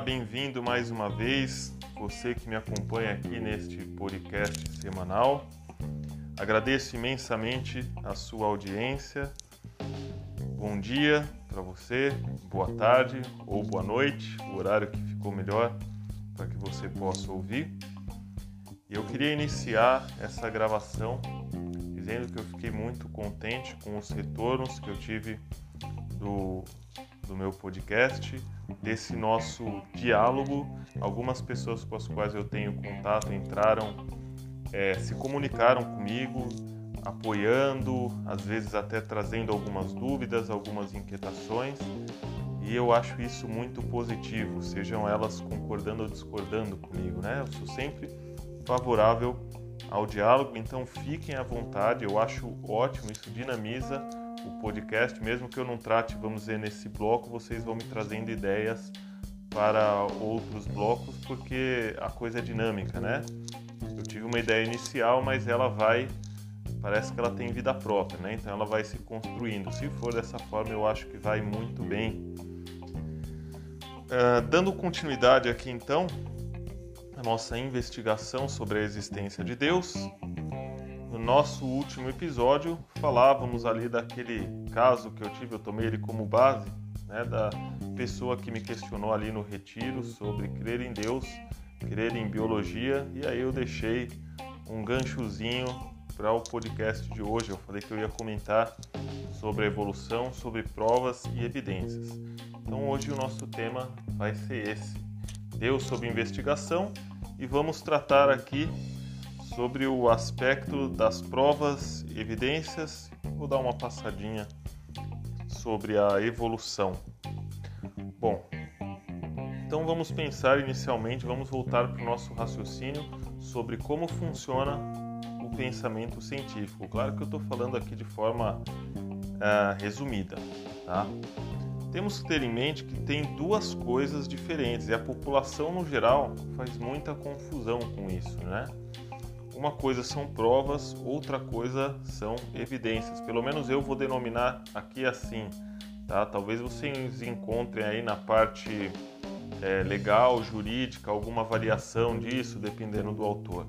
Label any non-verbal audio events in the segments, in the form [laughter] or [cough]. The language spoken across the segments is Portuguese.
bem-vindo mais uma vez, você que me acompanha aqui neste podcast semanal. Agradeço imensamente a sua audiência. Bom dia para você, boa tarde ou boa noite, o horário que ficou melhor para que você possa ouvir. Eu queria iniciar essa gravação dizendo que eu fiquei muito contente com os retornos que eu tive do, do meu podcast, desse nosso diálogo. Algumas pessoas com as quais eu tenho contato entraram, é, se comunicaram comigo, apoiando, às vezes até trazendo algumas dúvidas, algumas inquietações. E eu acho isso muito positivo, sejam elas concordando ou discordando comigo, né? Eu sou sempre favorável ao diálogo, então fiquem à vontade, eu acho ótimo, isso dinamiza o podcast, mesmo que eu não trate, vamos dizer, nesse bloco, vocês vão me trazendo ideias para outros blocos, porque a coisa é dinâmica, né? Eu tive uma ideia inicial, mas ela vai, parece que ela tem vida própria, né? Então ela vai se construindo. Se for dessa forma, eu acho que vai muito bem. Uh, dando continuidade aqui então, a nossa investigação sobre a existência de Deus. No nosso último episódio, falávamos ali daquele caso que eu tive, eu tomei ele como base, né, da pessoa que me questionou ali no retiro sobre crer em Deus, crer em biologia, e aí eu deixei um ganchozinho para o podcast de hoje. Eu falei que eu ia comentar sobre a evolução, sobre provas e evidências. Então hoje o nosso tema vai ser esse: Deus sob investigação e vamos tratar aqui sobre o aspecto das provas evidências. Vou dar uma passadinha sobre a evolução. Bom, então vamos pensar inicialmente, vamos voltar para o nosso raciocínio sobre como funciona o pensamento científico. Claro que eu estou falando aqui de forma uh, resumida, tá? Temos que ter em mente que tem duas coisas diferentes e a população no geral faz muita confusão com isso, né? Uma coisa são provas, outra coisa são evidências. Pelo menos eu vou denominar aqui assim, tá? Talvez vocês encontrem aí na parte é, legal, jurídica, alguma variação disso, dependendo do autor.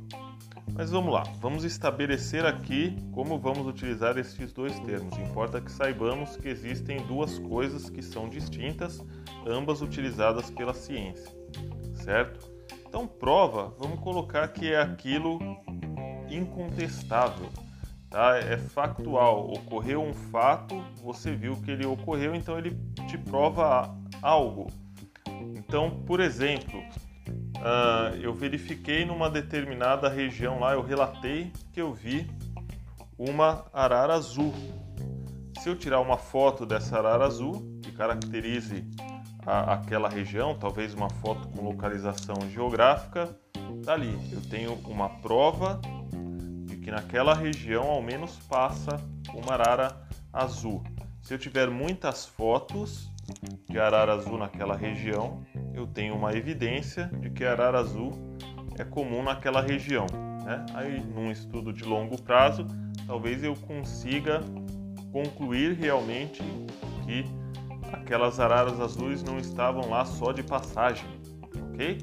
Mas vamos lá, vamos estabelecer aqui como vamos utilizar esses dois termos. Importa que saibamos que existem duas coisas que são distintas, ambas utilizadas pela ciência, certo? Então, prova, vamos colocar que é aquilo incontestável, tá? É factual. Ocorreu um fato, você viu que ele ocorreu, então ele te prova algo. Então, por exemplo, uh, eu verifiquei numa determinada região lá, eu relatei que eu vi uma arara azul. Se eu tirar uma foto dessa arara azul, que caracterize a, aquela região, talvez uma foto com localização geográfica, dali eu tenho uma prova de que naquela região ao menos passa uma arara azul. Se eu tiver muitas fotos de arara azul naquela região, eu tenho uma evidência de que arara azul é comum naquela região. Né? Aí, num estudo de longo prazo, talvez eu consiga concluir realmente que aquelas araras azuis não estavam lá só de passagem, ok?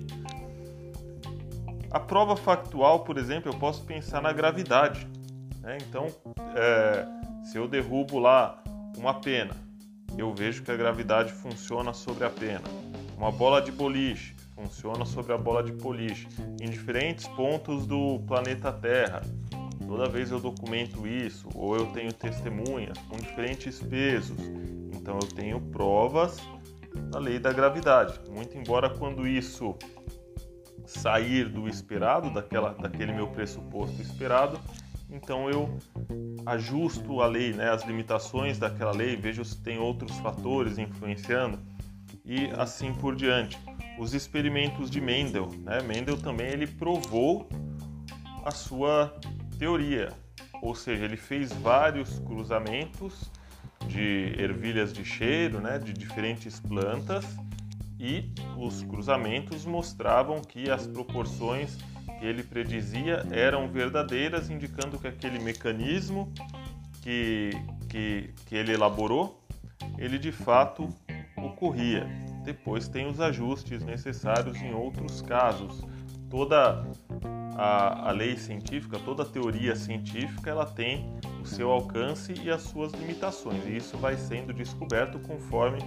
A prova factual, por exemplo, eu posso pensar na gravidade. Né? Então, é, se eu derrubo lá uma pena, eu vejo que a gravidade funciona sobre a pena. Uma bola de boliche funciona sobre a bola de boliche em diferentes pontos do planeta Terra. Toda vez eu documento isso, ou eu tenho testemunhas com diferentes pesos. Então eu tenho provas da lei da gravidade. Muito embora quando isso sair do esperado, daquela, daquele meu pressuposto esperado, então eu ajusto a lei, né, as limitações daquela lei, vejo se tem outros fatores influenciando e assim por diante. Os experimentos de Mendel, né? Mendel também ele provou a sua teoria, ou seja, ele fez vários cruzamentos de ervilhas de cheiro, né, de diferentes plantas, e os cruzamentos mostravam que as proporções que ele predizia eram verdadeiras, indicando que aquele mecanismo que, que, que ele elaborou, ele de fato ocorria. depois tem os ajustes necessários em outros casos. Toda a, a lei científica, toda teoria científica, ela tem o seu alcance e as suas limitações, e isso vai sendo descoberto conforme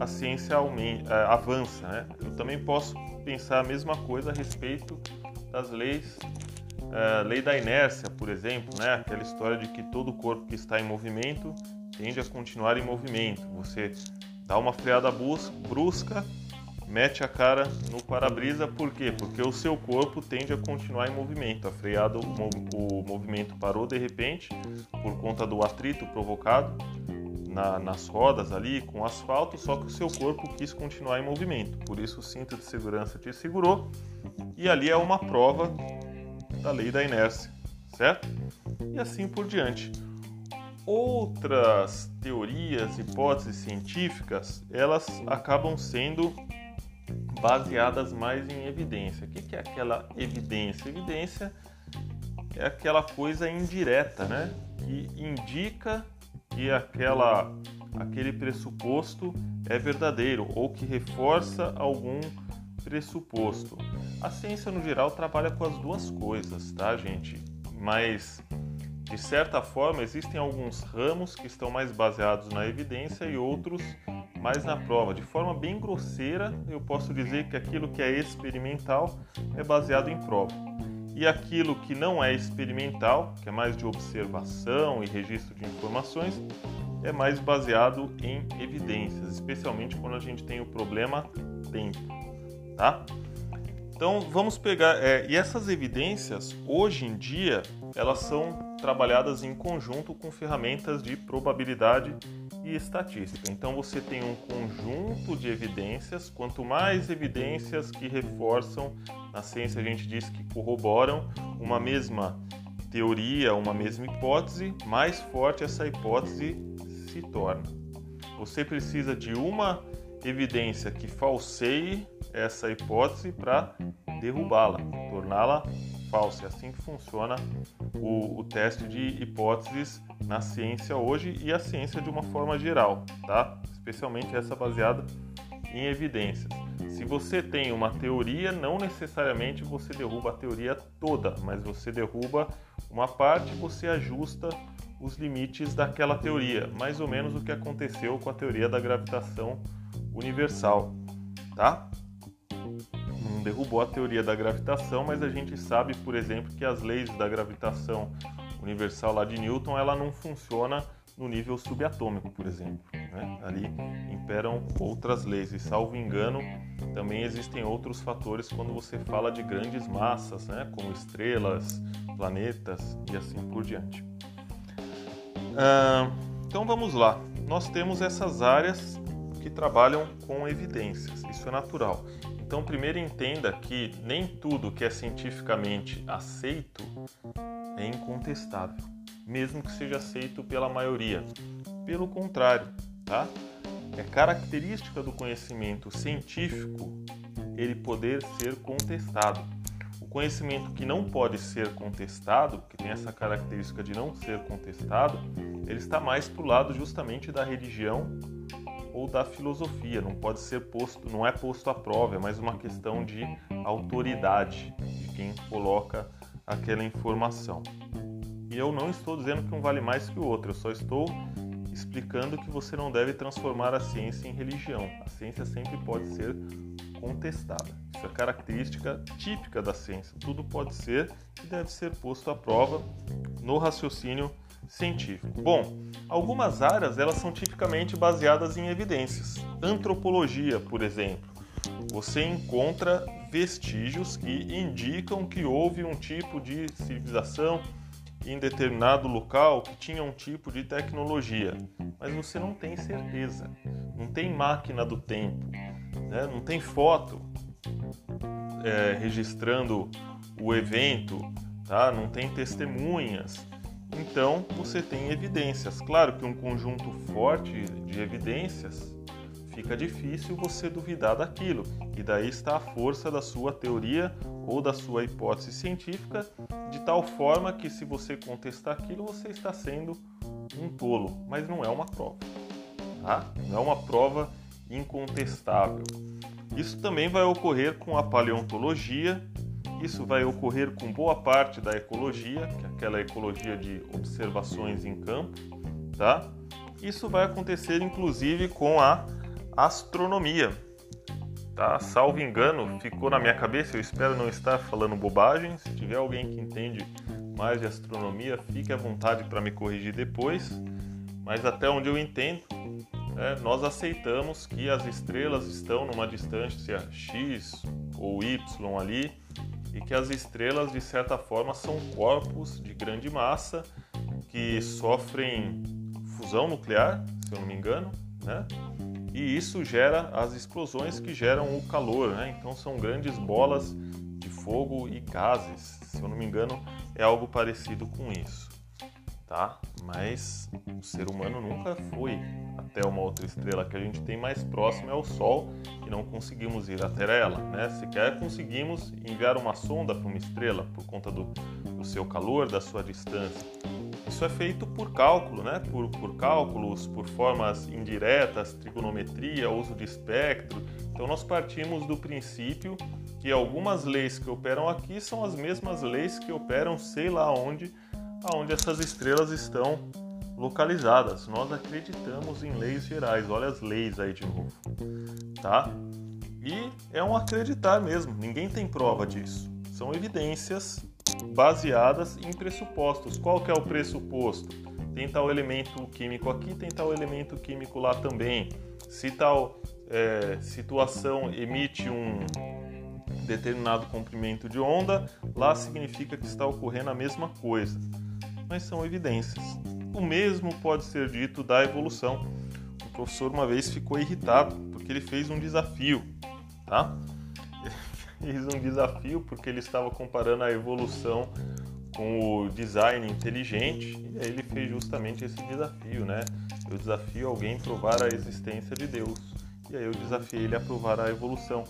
a ciência aumenta, eh, avança. Né? Eu também posso pensar a mesma coisa a respeito das leis, uh, lei da inércia, por exemplo, né? aquela história de que todo corpo que está em movimento tende a continuar em movimento. Você dá uma freada brusca, mete a cara no para-brisa, por quê? Porque o seu corpo tende a continuar em movimento. A freada, o, movimento parou de repente por conta do atrito provocado na, nas rodas ali com o asfalto, só que o seu corpo quis continuar em movimento. Por isso o cinto de segurança te segurou e ali é uma prova da lei da inércia, certo? E assim por diante. Outras teorias, hipóteses científicas, elas acabam sendo baseadas mais em evidência. O que é aquela evidência? Evidência é aquela coisa indireta, né? Que indica que aquela, aquele pressuposto é verdadeiro ou que reforça algum pressuposto. A ciência no geral trabalha com as duas coisas, tá, gente? Mas de certa forma, existem alguns ramos que estão mais baseados na evidência e outros mais na prova. De forma bem grosseira, eu posso dizer que aquilo que é experimental é baseado em prova. E aquilo que não é experimental, que é mais de observação e registro de informações, é mais baseado em evidências, especialmente quando a gente tem o problema tempo, tá? Então vamos pegar é, e essas evidências hoje em dia elas são trabalhadas em conjunto com ferramentas de probabilidade e estatística. Então você tem um conjunto de evidências, quanto mais evidências que reforçam, na ciência a gente diz que corroboram uma mesma teoria, uma mesma hipótese, mais forte essa hipótese se torna. Você precisa de uma evidência que falseie essa hipótese para derrubá-la, torná-la falsa. É assim que funciona o, o, teste de hipóteses na ciência hoje e a ciência de uma forma geral, tá? Especialmente essa baseada em evidências. Se você tem uma teoria, não necessariamente você derruba a teoria toda, mas você derruba uma parte, você ajusta os limites daquela teoria, mais ou menos o que aconteceu com a teoria da gravitação universal, tá? Derrubou a teoria da gravitação, mas a gente sabe, por exemplo, que as leis da gravitação universal lá de Newton, ela não funciona no nível subatômico, por exemplo. Né? Ali imperam outras leis e, salvo engano, também existem outros fatores quando você fala de grandes massas, né? como estrelas, planetas e assim por diante. Então vamos lá. Nós temos essas áreas que trabalham com evidências, isso é natural. Então, primeiro entenda que nem tudo que é cientificamente aceito é incontestável, mesmo que seja aceito pela maioria. Pelo contrário, tá? É característica do conhecimento científico ele poder ser contestado. O conhecimento que não pode ser contestado, que tem essa característica de não ser contestado, ele está mais para o lado justamente da religião ou da filosofia, não pode ser posto, não é posto à prova, é mais uma questão de autoridade de quem coloca aquela informação. E eu não estou dizendo que um vale mais que o outro, eu só estou explicando que você não deve transformar a ciência em religião. A ciência sempre pode ser contestada. Isso é característica típica da ciência. Tudo pode ser e deve ser posto à prova no raciocínio científico. Bom, algumas áreas elas são tipicamente baseadas em evidências. Antropologia, por exemplo, você encontra vestígios que indicam que houve um tipo de civilização em determinado local que tinha um tipo de tecnologia, mas você não tem certeza, não tem máquina do tempo, né? não tem foto é, registrando o evento, tá? não tem testemunhas. Então você tem evidências. Claro que um conjunto forte de evidências fica difícil você duvidar daquilo, e daí está a força da sua teoria ou da sua hipótese científica, de tal forma que se você contestar aquilo, você está sendo um tolo, mas não é uma prova. Tá? Não é uma prova incontestável. Isso também vai ocorrer com a paleontologia, isso vai ocorrer com boa parte da ecologia, que é aquela ecologia de observações em campo, tá? Isso vai acontecer inclusive com a astronomia. Tá? Salvo engano, ficou na minha cabeça, eu espero não estar falando bobagem. Se tiver alguém que entende mais de astronomia, fique à vontade para me corrigir depois. Mas até onde eu entendo, é, nós aceitamos que as estrelas estão numa distância x ou y ali e que as estrelas, de certa forma, são corpos de grande massa que sofrem fusão nuclear, se eu não me engano, né? E isso gera as explosões que geram o calor, né? Então são grandes bolas de fogo e gases. Se eu não me engano, é algo parecido com isso, tá? Mas o ser humano nunca foi até uma outra estrela que a gente tem mais próxima é o Sol e não conseguimos ir até ela, né? Sequer conseguimos enviar uma sonda para uma estrela por conta do, do seu calor, da sua distância. Isso é feito por cálculo, né? por, por cálculos, por formas indiretas, trigonometria, uso de espectro. Então, nós partimos do princípio que algumas leis que operam aqui são as mesmas leis que operam sei lá onde, aonde essas estrelas estão localizadas. Nós acreditamos em leis gerais. Olha as leis aí de novo, tá? E é um acreditar mesmo. Ninguém tem prova disso. São evidências baseadas em pressupostos. Qual que é o pressuposto? Tem tal elemento químico aqui, tem tal elemento químico lá também. Se tal é, situação emite um determinado comprimento de onda, lá significa que está ocorrendo a mesma coisa. Mas são evidências. O mesmo pode ser dito da evolução. O professor uma vez ficou irritado porque ele fez um desafio, tá? [laughs] fez um desafio porque ele estava comparando a evolução com o design inteligente e aí ele fez justamente esse desafio, né? Eu desafio alguém a provar a existência de Deus e aí eu desafiei ele a provar a evolução.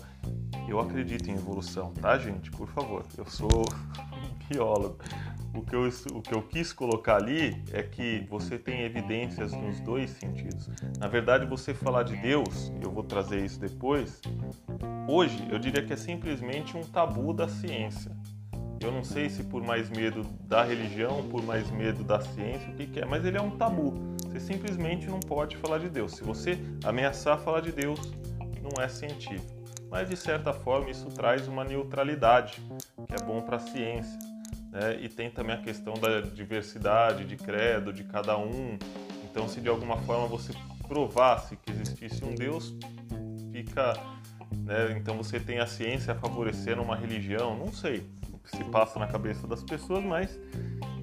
Eu acredito em evolução, tá, gente? Por favor, eu sou [laughs] biólogo. O que, eu, o que eu quis colocar ali é que você tem evidências nos dois sentidos. Na verdade, você falar de Deus, eu vou trazer isso depois, hoje eu diria que é simplesmente um tabu da ciência. Eu não sei se por mais medo da religião, por mais medo da ciência, o que, que é, mas ele é um tabu. Você simplesmente não pode falar de Deus. Se você ameaçar falar de Deus, não é científico. Mas de certa forma isso traz uma neutralidade, que é bom para a ciência. Né? E tem também a questão da diversidade de credo de cada um. Então, se de alguma forma você provasse que existisse um Deus, fica né? Então você tem a ciência favorecendo uma religião, não sei o que se passa na cabeça das pessoas, mas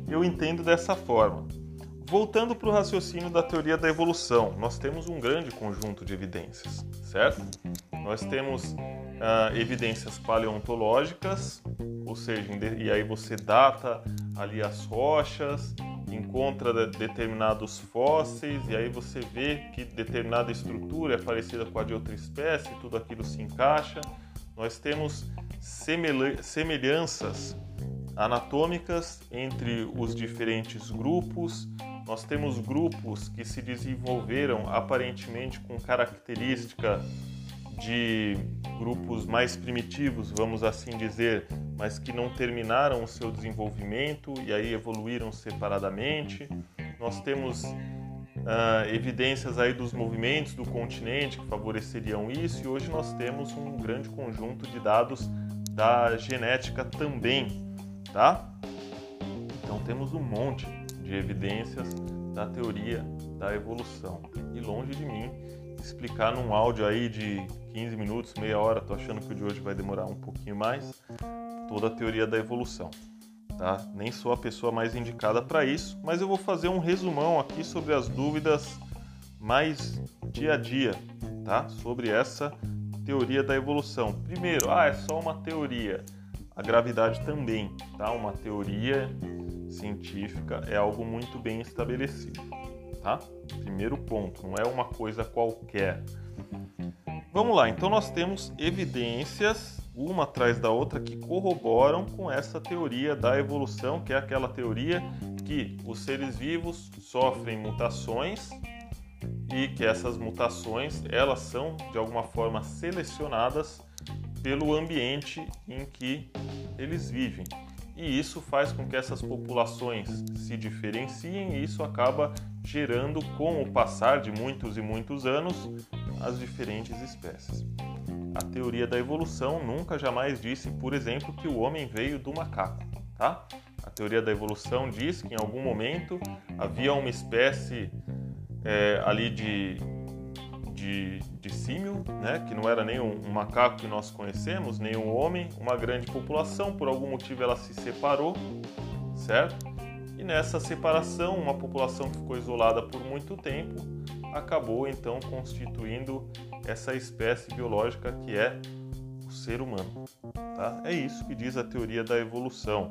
eu entendo dessa forma. Voltando para o raciocínio da teoria da evolução, nós temos um grande conjunto de evidências, certo? Nós temos uh, evidências paleontológicas, ou seja, e aí você data ali as rochas, encontra determinados fósseis e aí você vê que determinada estrutura é parecida com a de outra espécie, tudo aquilo se encaixa. Nós temos semelhanças anatômicas entre os diferentes grupos. Nós temos grupos que se desenvolveram aparentemente com característica de grupos mais primitivos, vamos assim dizer, mas que não terminaram o seu desenvolvimento e aí evoluíram separadamente. Nós temos uh, evidências aí dos movimentos do continente que favoreceriam isso e hoje nós temos um grande conjunto de dados da genética também, tá? Então temos um monte de evidências da teoria da evolução e longe de mim explicar num áudio aí de 15 minutos, meia hora, tô achando que o de hoje vai demorar um pouquinho mais, toda a teoria da evolução. Tá? Nem sou a pessoa mais indicada para isso, mas eu vou fazer um resumão aqui sobre as dúvidas mais dia a dia, tá? Sobre essa teoria da evolução. Primeiro, ah, é só uma teoria. A gravidade também, tá? Uma teoria científica é algo muito bem estabelecido tá? Primeiro ponto, não é uma coisa qualquer. Vamos lá, então nós temos evidências, uma atrás da outra, que corroboram com essa teoria da evolução, que é aquela teoria que os seres vivos sofrem mutações e que essas mutações elas são de alguma forma selecionadas pelo ambiente em que eles vivem. E isso faz com que essas populações se diferenciem e isso acaba gerando, com o passar de muitos e muitos anos, as diferentes espécies. A teoria da evolução nunca jamais disse, por exemplo, que o homem veio do macaco, tá? A teoria da evolução diz que em algum momento havia uma espécie é, ali de, de, de símio, né, que não era nem um, um, macaco que nós conhecemos, nem um homem, uma grande população, por algum motivo ela se separou, certo? E nessa separação, uma população que ficou isolada por muito tempo acabou então constituindo essa espécie biológica que é o ser humano. Tá? É isso que diz a teoria da evolução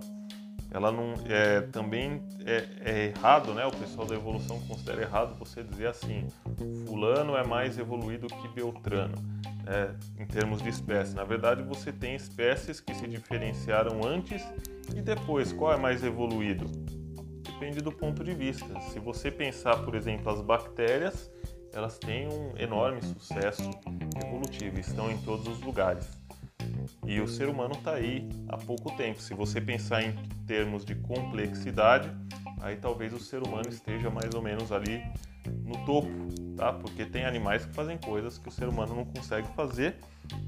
ela não é também é, é, errado, né? O pessoal da evolução considera errado você dizer assim, fulano é mais evoluído que Beltrano, né? em termos de espécie. Na verdade, você tem espécies que se diferenciaram antes e depois. Qual é mais evoluído? Depende do ponto de vista. Se você pensar, por exemplo, as bactérias, elas têm um enorme sucesso evolutivo, estão em todos os lugares. E o ser humano está aí há pouco tempo. Se você pensar em termos de complexidade, aí talvez o ser humano esteja mais ou menos ali no topo, tá? Porque tem animais que fazem coisas que o ser humano não consegue fazer.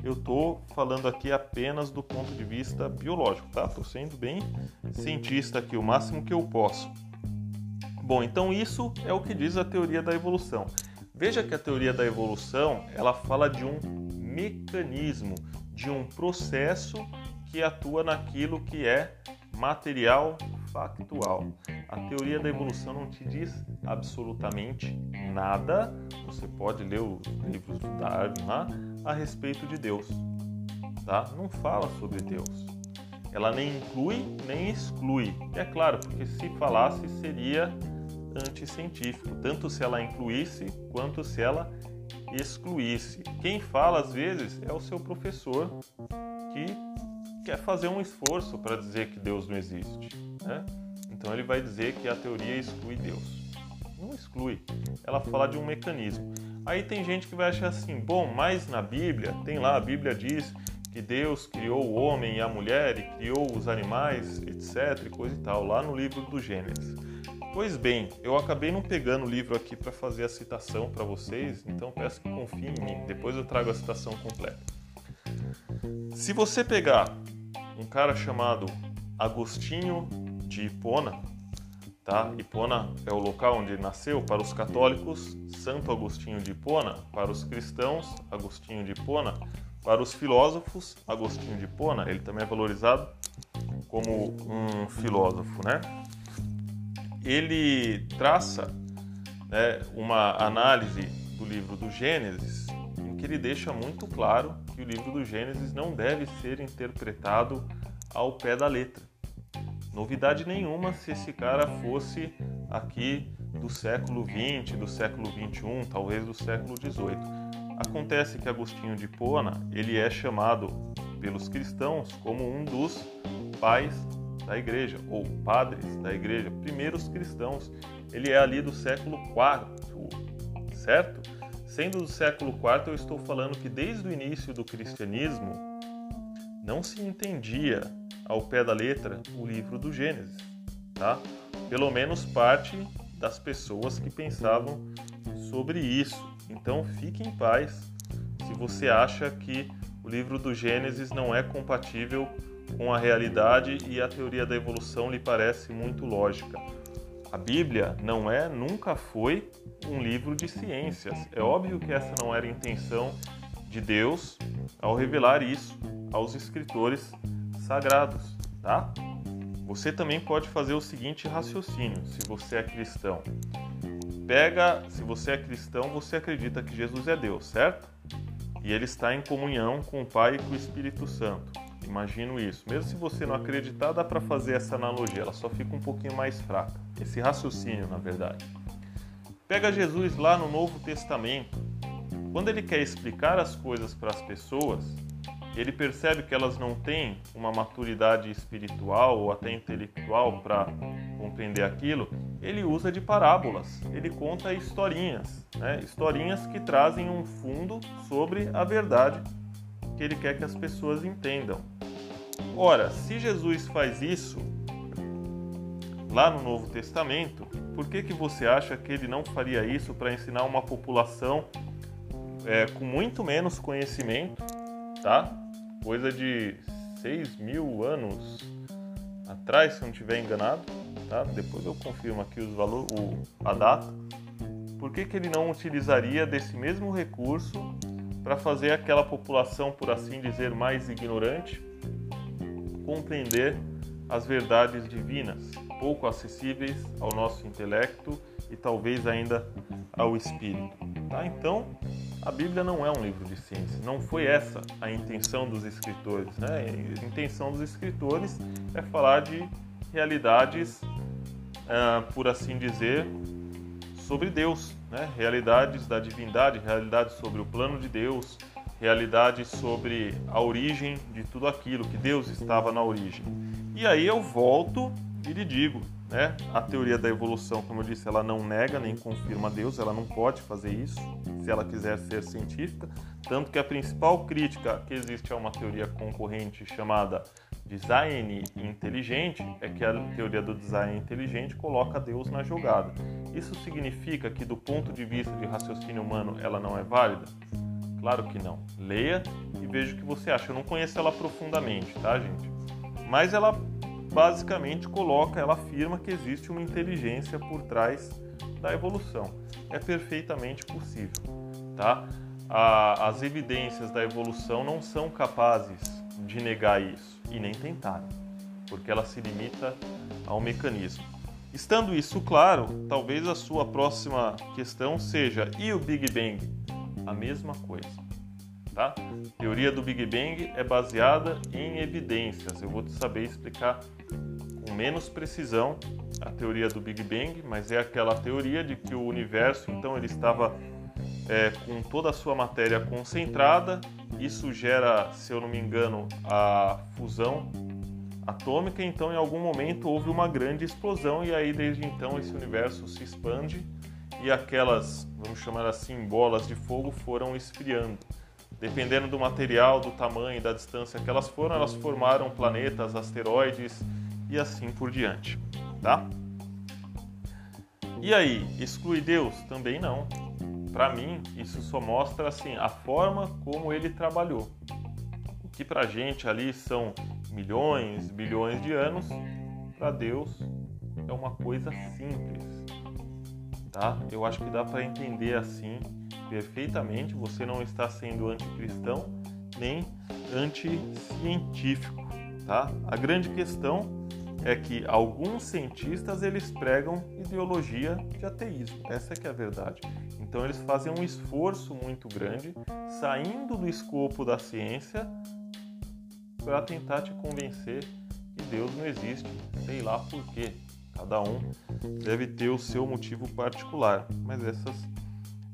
Eu estou falando aqui apenas do ponto de vista biológico, tá? Estou sendo bem cientista aqui, o máximo que eu posso. Bom, então isso é o que diz a teoria da evolução. Veja que a teoria da evolução ela fala de um mecanismo, de um processo que atua naquilo que é material factual. A teoria da evolução não te diz absolutamente nada. Você pode ler os livros do Darwin lá a respeito de Deus, tá? Não fala sobre Deus. Ela nem inclui nem exclui. E é claro, porque se falasse seria anticientífico, tanto se ela incluísse quanto se ela excluísse. Quem fala às vezes é o seu professor que quer fazer um esforço para dizer que Deus não existe. Né? Então ele vai dizer que a teoria exclui Deus. Não exclui. Ela fala de um mecanismo. Aí tem gente que vai achar assim, bom, mas na Bíblia, tem lá, a Bíblia diz que Deus criou o homem e a mulher e criou os animais, etc, coisa e tal, lá no livro do Gênesis. Pois bem, eu acabei não pegando o livro aqui para fazer a citação para vocês, então peço que confiem em mim. Depois eu trago a citação completa. Se você pegar um cara chamado Agostinho de Hipona, tá? Hipona é o local onde ele nasceu para os católicos, Santo Agostinho de Hipona, para os cristãos, Agostinho de Hipona, para os filósofos, Agostinho de Hipona, ele também é valorizado como um filósofo, né? Ele traça né, uma análise do livro do Gênesis em que ele deixa muito claro que o livro do Gênesis não deve ser interpretado ao pé da letra. Novidade nenhuma se esse cara fosse aqui do século 20, do século 21, talvez do século 18. Acontece que Agostinho de Pona ele é chamado pelos cristãos como um dos pais da igreja, ou padres da igreja, primeiros cristãos. Ele é ali do século IV, certo? Sendo do século IV, eu estou falando que desde o início do cristianismo não se entendia ao pé da letra o livro do Gênesis, tá? Pelo menos parte das pessoas que pensavam sobre isso. Então fique em paz se você acha que o livro do Gênesis não é compatível com a realidade e a teoria da evolução lhe parece muito lógica. A Bíblia não é, nunca foi um livro de ciências. É óbvio que essa não era a intenção de Deus ao revelar isso aos escritores sagrados, tá? Você também pode fazer o seguinte raciocínio, se você é cristão. Pega, se você é cristão, você acredita que Jesus é Deus, certo? E ele está em comunhão com o Pai e com o Espírito Santo. Imagino isso. Mesmo se você não acreditar, dá para fazer essa analogia, ela só fica um pouquinho mais fraca. Esse raciocínio, na verdade. Pega Jesus lá no Novo Testamento. Quando ele quer explicar as coisas para as pessoas, ele percebe que elas não têm uma maturidade espiritual ou até intelectual para compreender aquilo, ele usa de parábolas, ele conta historinhas, né? historinhas que trazem um fundo sobre a verdade que ele quer que as pessoas entendam. Ora, se Jesus faz isso lá no Novo Testamento, por que, que você acha que ele não faria isso para ensinar uma população é, com muito menos conhecimento, tá? Coisa de 6 mil anos atrás, se não estiver enganado, tá? Depois eu confirmo aqui os valor, o, a data. Por que, que ele não utilizaria desse mesmo recurso para fazer aquela população, por assim dizer, mais ignorante, compreender as verdades divinas, pouco acessíveis ao nosso intelecto e talvez ainda ao espírito. Tá? Então, a Bíblia não é um livro de ciência. Não foi essa a intenção dos escritores. Né? A intenção dos escritores é falar de realidades, uh, por assim dizer, sobre Deus, né? realidades da divindade, realidades sobre o plano de Deus, realidades sobre a origem de tudo aquilo, que Deus estava na origem. E aí eu volto e lhe digo, né? A teoria da evolução, como eu disse, ela não nega nem confirma Deus, ela não pode fazer isso se ela quiser ser científica, tanto que a principal crítica que existe a uma teoria concorrente chamada design inteligente é que a teoria do design inteligente coloca Deus na jogada. Isso significa que do ponto de vista de raciocínio humano ela não é válida? Claro que não. Leia e veja o que você acha. Eu não conheço ela profundamente, tá, gente? Mas ela basicamente coloca, ela afirma que existe uma inteligência por trás da evolução. É perfeitamente possível, tá? A, as evidências da evolução não são capazes de negar isso e nem tentaram, porque ela se limita ao mecanismo. Estando isso claro, talvez a sua próxima questão seja: e o Big Bang? A mesma coisa. Tá? A teoria do Big Bang é baseada em evidências. Eu vou saber explicar com menos precisão a teoria do Big Bang, mas é aquela teoria de que o universo então ele estava é, com toda a sua matéria concentrada. Isso gera, se eu não me engano, a fusão atômica. Então, em algum momento houve uma grande explosão e aí desde então esse universo se expande e aquelas, vamos chamar assim, bolas de fogo foram esfriando. Dependendo do material, do tamanho, da distância que elas foram, elas formaram planetas, asteroides e assim por diante, tá? E aí, exclui Deus? Também não. Para mim, isso só mostra assim a forma como ele trabalhou. O que para gente ali são milhões, bilhões de anos, para Deus é uma coisa simples, tá? Eu acho que dá para entender assim perfeitamente, você não está sendo anticristão nem anticientífico, tá? A grande questão é que alguns cientistas eles pregam ideologia de ateísmo. Essa é que é a verdade. Então eles fazem um esforço muito grande, saindo do escopo da ciência, para tentar te convencer que Deus não existe. Sei lá por quê. Cada um deve ter o seu motivo particular, mas essas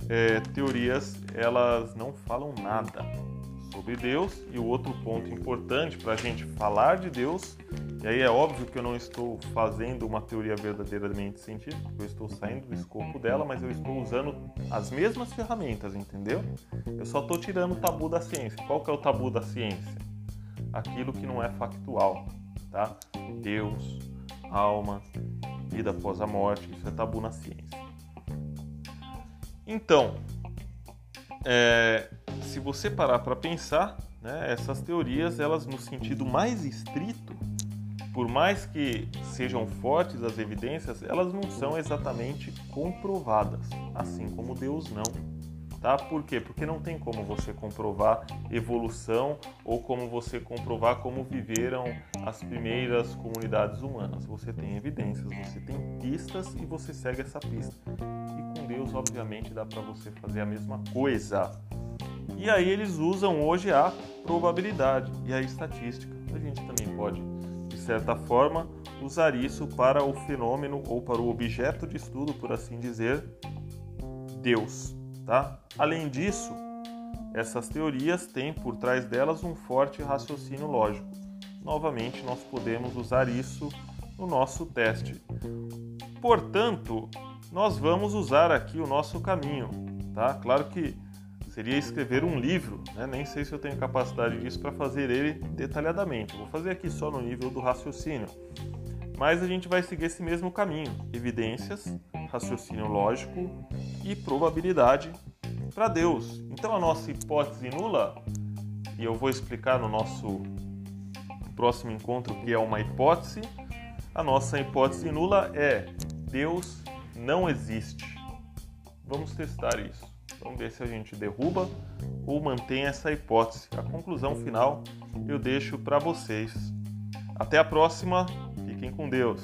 é, teorias elas não falam nada sobre Deus. E o outro ponto importante para a gente falar de Deus, e aí é óbvio que eu não estou fazendo uma teoria verdadeiramente científica, eu estou saindo do escopo dela, mas eu estou usando as mesmas ferramentas, entendeu? Eu só estou tirando o tabu da ciência. Qual que é o tabu da ciência? Aquilo que não é factual, tá? Deus, alma, vida após a morte, isso é tabu na ciência. Então, é, se você parar para pensar, né, essas teorias, elas no sentido mais estrito, por mais que sejam fortes as evidências, elas não são exatamente comprovadas, assim como Deus não. Tá? Por quê? Porque não tem como você comprovar evolução ou como você comprovar como viveram as primeiras comunidades humanas. Você tem evidências, você tem pistas e você segue essa pista. E com Deus, obviamente, dá para você fazer a mesma coisa. E aí eles usam hoje a probabilidade e a estatística. A gente também pode, de certa forma, usar isso para o fenômeno ou para o objeto de estudo, por assim dizer, Deus. Tá? Além disso, essas teorias têm por trás delas um forte raciocínio lógico. Novamente, nós podemos usar isso no nosso teste. portanto, nós vamos usar aqui o nosso caminho, tá? Claro que seria escrever um livro, né? nem sei se eu tenho capacidade disso para fazer ele detalhadamente. Vou fazer aqui só no nível do raciocínio. Mas a gente vai seguir esse mesmo caminho: evidências, raciocínio lógico e probabilidade para Deus. Então a nossa hipótese nula, e eu vou explicar no nosso próximo encontro que é uma hipótese, a nossa hipótese nula é Deus não existe. Vamos testar isso. Vamos ver se a gente derruba ou mantém essa hipótese. A conclusão final eu deixo para vocês. Até a próxima. Fiquem com Deus.